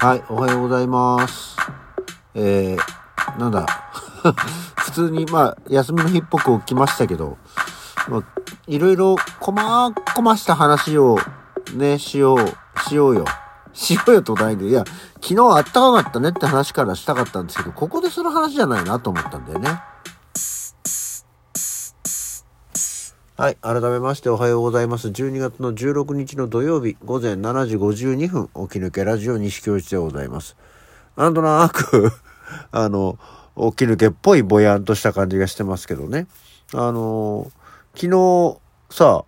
はい、おはようございます。えー、なんだ、普通に、まあ、休みの日っぽく起きましたけど、まあ、いろいろ、こまこました話を、ね、しよう、しようよ。しようよとないんで、いや、昨日あったかかったねって話からしたかったんですけど、ここでする話じゃないなと思ったんだよね。はい。改めましておはようございます。12月の16日の土曜日午前7時52分、起き抜けラジオ西京一でございます。なんとなく、あの、起き抜けっぽいぼやんとした感じがしてますけどね。あの、昨日さ、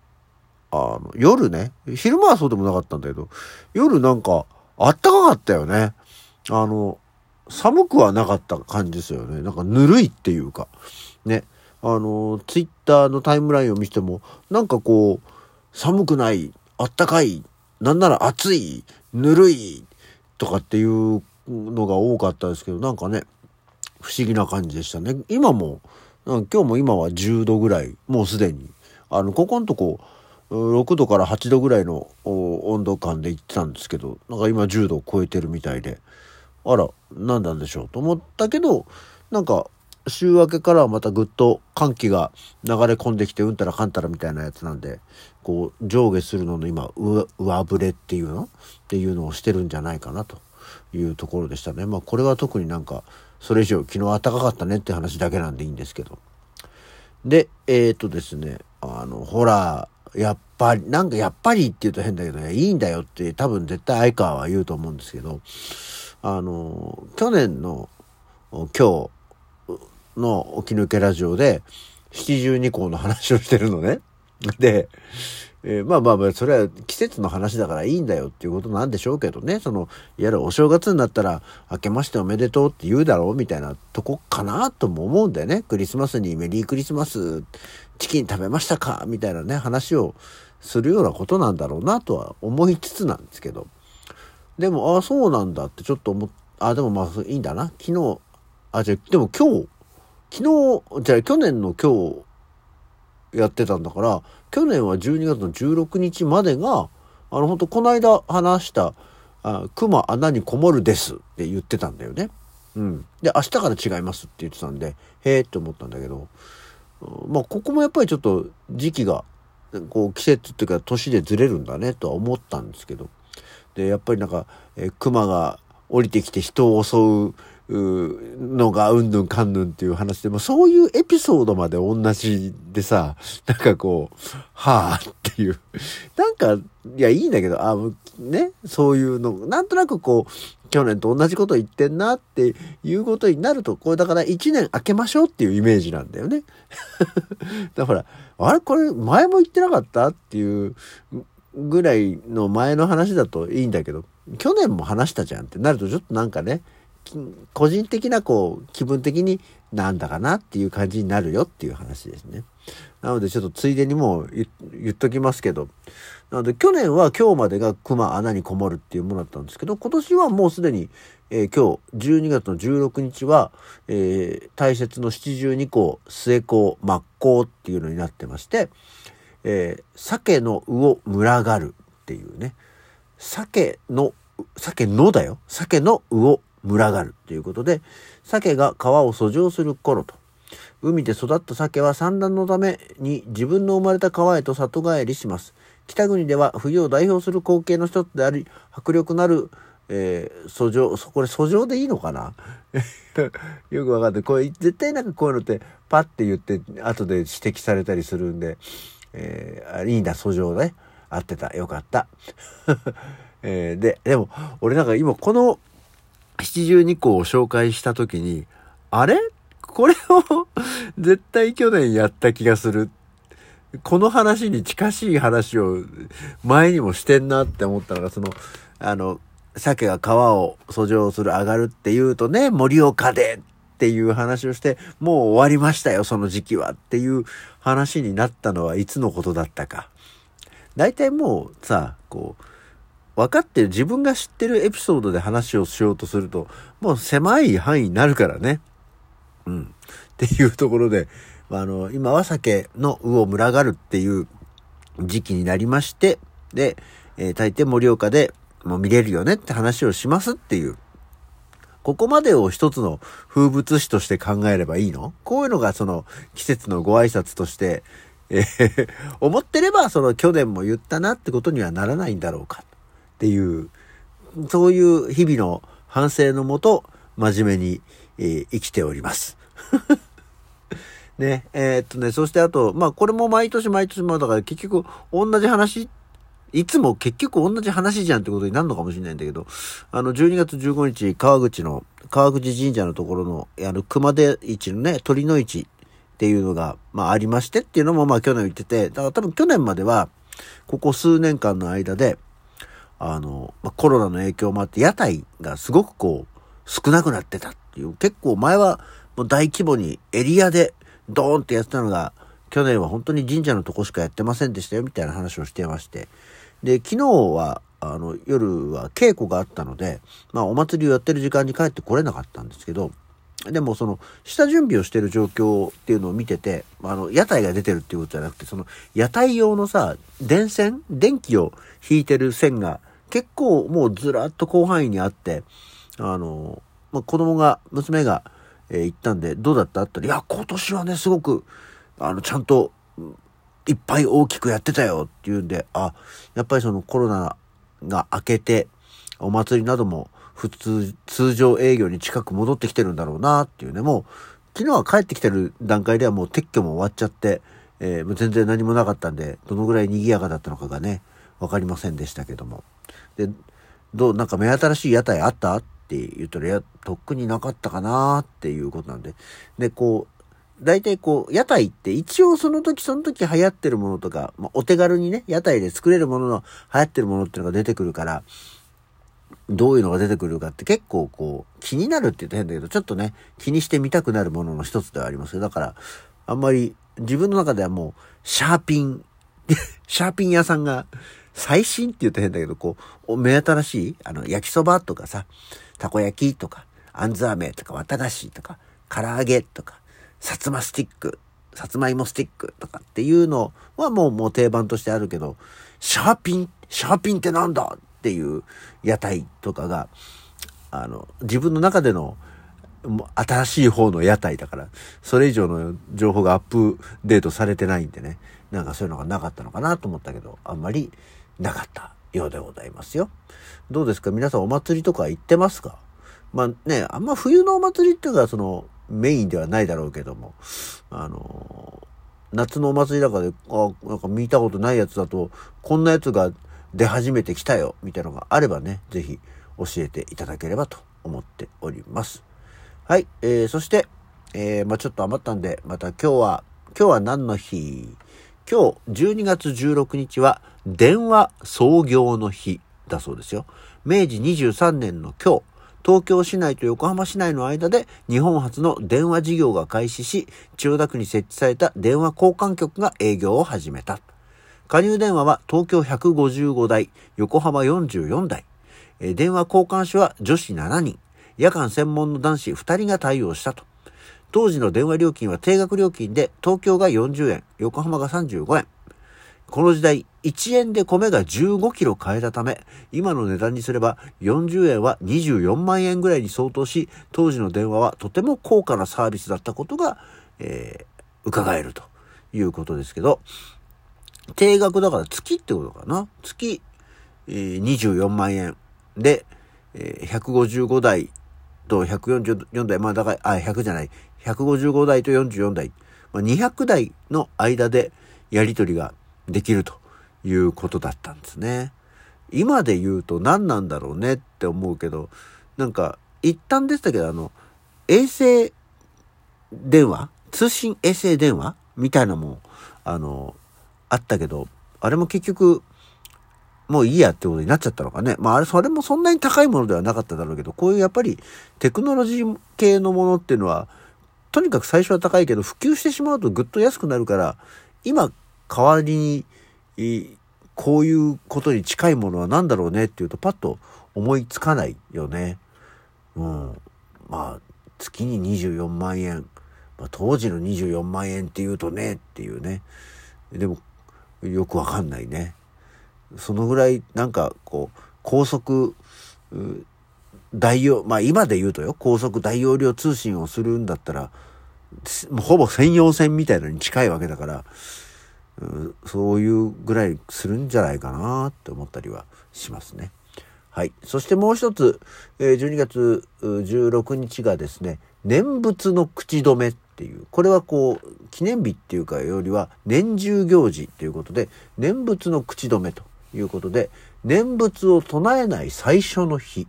あの、夜ね、昼間はそうでもなかったんだけど、夜なんか、あったかかったよね。あの、寒くはなかった感じですよね。なんかぬるいっていうか、ね。あの、ツイッターのタイムラインを見ても、なんかこう、寒くない、あったかい、なんなら暑い、ぬるい、とかっていうのが多かったですけど、なんかね、不思議な感じでしたね。今も、今日も今は10度ぐらい、もうすでに。あの、ここのとこ、6度から8度ぐらいの温度感で行ってたんですけど、なんか今10度を超えてるみたいで、あら、何なんでしょうと思ったけど、なんか、週明けからはまたぐっと寒気が流れ込んできてうんたらかんたらみたいなやつなんでこう上下するのの今上振れっていうの？っていうのをしてるんじゃないかなというところでしたね。まあこれは特になんかそれ以上昨日暖かかったねって話だけなんでいいんですけど。でえっ、ー、とですねあのほらやっぱりなんかやっぱりって言うと変だけどねいいんだよって多分絶対相川は言うと思うんですけどあの去年の今日の起き抜けラジオで七十二校の話をしてるのね。で、えー、まあまあまあ、それは季節の話だからいいんだよっていうことなんでしょうけどね。その、いわゆるお正月になったら、明けましておめでとうって言うだろうみたいなとこかなとも思うんだよね。クリスマスにメリークリスマス、チキン食べましたか？みたいなね、話をするようなことなんだろうなとは思いつつなんですけど。でも、ああ、そうなんだってちょっと思っ、あ、でもまあいいんだな。昨日、あ、じゃ、でも今日、昨日、じゃあ去年の今日やってたんだから、去年は12月の16日までが、あの、本当この間話した、あ熊穴にこもるですって言ってたんだよね。うん。で、明日から違いますって言ってたんで、へえって思ったんだけど、まあ、ここもやっぱりちょっと時期が、こう、季節っていうか年でずれるんだねとは思ったんですけど、で、やっぱりなんか、え熊が降りてきて人を襲う、のがうんぬんかんぬんっていう話でもそういうエピソードまで同じでさなんかこうはあっていう。なんかいやいいんだけどあねそういうのなんとなくこう去年と同じこと言ってんなっていうことになるとこれだから1年明けましょうっていうイメージなんだよね。だからあれこれ前も言ってなかったっていうぐらいの前の話だといいんだけど去年も話したじゃんってなるとちょっとなんかね個人的なこう気分的になんだかなっていう感じになるよっていう話ですね。なのでちょっとついでにもう言っときますけど、なので去年は今日までが熊穴にこもるっていうものだったんですけど、今年はもうすでに、えー、今日12月の16日は、えー、大切の七十二項末項末項っていうのになってまして、えー、鮭の魚群がるっていうね、鮭の、鮭のだよ。鮭の魚群がるということで、鮭が川を遡上する頃と、海で育った鮭は産卵のために自分の生まれた川へと里帰りします。北国では冬を代表する光景の一つであり、迫力なる、えー、遡上、これ遡上でいいのかな？よくわかんない。これ絶対なんかこういうのってパッて言って後で指摘されたりするんで、えー、いいんだ、遡上ね。合ってた。よかった。えー、で、でも、俺なんか今この七十二項を紹介した時に、あれ？これを 絶対去年やった気がする。この話に近しい話を前にもしてんなって思ったのが、その、あの、鮭が川を遡上する上がるっていうとね、盛岡でっていう話をして、もう終わりましたよ、その時期はっていう話になったのはいつのことだったか。大体もうさ、こう、分かってる自分が知ってるエピソードで話をしようとすると、もう狭い範囲になるからね。うん。っていうところで、あの、今は酒の魚を群がるっていう時期になりまして、で、えー、大抵盛岡で、もう見れるよねって話をしますっていう。ここまでを一つの風物詩として考えればいいの？こういうのがその季節のご挨拶として、えー、思ってればその去年も言ったなってことにはならないんだろうかっていう、そういう日々の反省のもと、真面目に、えー、生きております。ね、えー、っとね、そしてあと、まあこれも毎年毎年もだから結局同じ話いつも結局同じ話じゃんってことになるのかもしれないんだけど、あの、12月15日、川口の、川口神社のところの、あの、熊手市のね、鳥の市っていうのが、まあありましてっていうのもまあ去年言ってて、だから多分去年までは、ここ数年間の間で、あの、まあ、コロナの影響もあって、屋台がすごくこう、少なくなってたっていう、結構前はもう大規模にエリアでドーンってやってたのが、去年は本当に神社のとこしかやってませんでしたよみたいな話をしてまして、で、昨日は、あの、夜は稽古があったので、まあ、お祭りをやってる時間に帰ってこれなかったんですけど、でもその、下準備をしてる状況っていうのを見てて、あの、屋台が出てるっていうことじゃなくて、その、屋台用のさ、電線？電気を引いてる線が結構もうずらっと広範囲にあって、あの、まあ、子供が、娘が、えー、行ったんで、どうだった？って言ったら、いや、今年はね、すごく、あの、ちゃんと、いっぱい大きくやってたよっていうんで、あ、やっぱりそのコロナが明けて、お祭りなども普通、通常営業に近く戻ってきてるんだろうなっていうね、もう、昨日は帰ってきてる段階ではもう撤去も終わっちゃって、えー、全然何もなかったんで、どのぐらい賑やかだったのかがね、わかりませんでしたけども。で、どう、なんか目新しい屋台あった？って言ったら、や、とっくになかったかなっていうことなんで。で、こう、大体こう、屋台って一応その時その時流行ってるものとか、まあ、お手軽にね、屋台で作れるものの流行ってるものっていうのが出てくるから、どういうのが出てくるかって結構こう、気になるって言うと変だけど、ちょっとね、気にしてみたくなるものの一つではありますよ。だから、あんまり自分の中ではもう、シャーピン、シャーピン屋さんが、最新って言うと変だけど、こう、目新しい、あの、焼きそばとかさ、たこ焼きとか、あんず飴とか、綿菓子とか、唐揚げとか、薩摩スティック、さつまいもスティックとかっていうのはもうもう定番としてあるけど、シャーピン、シャーピンってなんだっていう屋台とかが、あの、自分の中での新しい方の屋台だから、それ以上の情報がアップデートされてないんでね、なんかそういうのがなかったのかなと思ったけど、あんまりなかったようでございますよ。どうですか？皆さんお祭りとか行ってますか？まあね、あんま冬のお祭りっていうか、その、メインではないだろうけども、あの、夏のお祭りだからで、あ、なんか見たことないやつだと、こんなやつが出始めてきたよ、みたいなのがあればね、ぜひ教えていただければと思っております。はい、えー、そして、えー、まあちょっと余ったんで、また今日は、今日は何の日？今日12月16日は電話創業の日だそうですよ。明治23年の今日、東京市内と横浜市内の間で日本初の電話事業が開始し、千代田区に設置された電話交換局が営業を始めた。加入電話は東京155台、横浜44台。電話交換手は女子7人、夜間専門の男子2人が対応したと。当時の電話料金は定額料金で東京が40円、横浜が35円。この時代、1円で米が15キロ買えたため、今の値段にすれば40円は24万円ぐらいに相当し、当時の電話はとても高価なサービスだったことが、えー、伺えるということですけど、定額だから月ってことかな。月、えー、24万円。で、えー、155台と144台、まあだから、あ、100じゃない、155台と44台、まあ、200台の間でやり取りができるということだったんですね。今で言うと何なんだろうねって思うけど、なんか一旦でしたけど、あの、衛星電話？通信衛星電話？みたいなのも、あの、あったけど、あれも結局、もういいやってことになっちゃったのかね。まああれ、それもそんなに高いものではなかっただろうけど、こういうやっぱりテクノロジー系のものっていうのは、とにかく最初は高いけど、普及してしまうとぐっと安くなるから、今代わりに、こういうことに近いものは何だろうねっていうとパッと思いつかないよね。うん。まあ、月に24万円。まあ、当時の24万円っていうとねっていうね。でも、よくわかんないね。そのぐらいなんかこう、高速、大容、まあ今で言うとよ、高速大容量通信をするんだったら、ほぼ専用線みたいなのに近いわけだから、そういうぐらいするんじゃないかなって思ったりはしますね。はい。そしてもう一つ、えー、12月16日がですね、念仏の口止めっていう、これはこう、記念日っていうかよりは年中行事ということで、念仏の口止めということで、念仏を唱えない最初の日。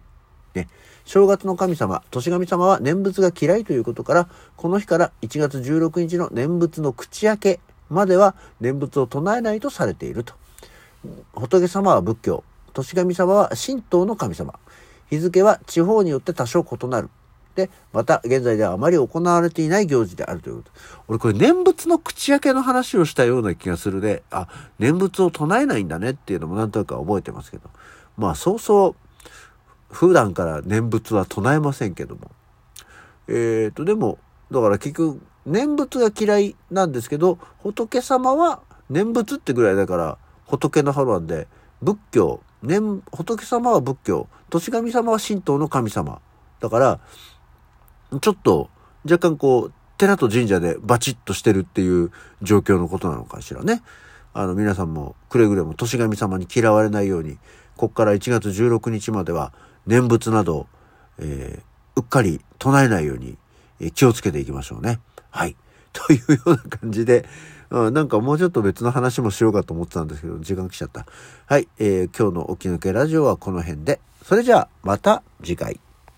ね。正月の神様、年神様は念仏が嫌いということから、この日から1月16日の念仏の口開けまでは念仏を唱えないとされていると。仏様は仏教、年神様は神道の神様。日付は地方によって多少異なる。で、また現在ではあまり行われていない行事であるということ。俺これ念仏の口開けの話をしたような気がするで、あ、念仏を唱えないんだねっていうのもなんとなく覚えてますけど。まあそうそう、普段から念仏は唱えませんけども。えっ、ー、と、でも、だから結局、念仏が嫌いなんですけど、仏様は念仏ってぐらいだから、仏の派なんで、仏教、念、仏様は仏教、年神様は神道の神様。だから、ちょっと若干こう、寺と神社でバチッとしてるっていう状況のことなのかしらね。あの皆さんもくれぐれも年神様に嫌われないように、こっから1月16日までは念仏など、えー、うっかり唱えないように気をつけていきましょうね。はい。というような感じで、うん、なんかもうちょっと別の話もしようかと思ってたんですけど、時間来ちゃった。はい。えー、今日の起き抜けラジオはこの辺で。それじゃあ、また次回。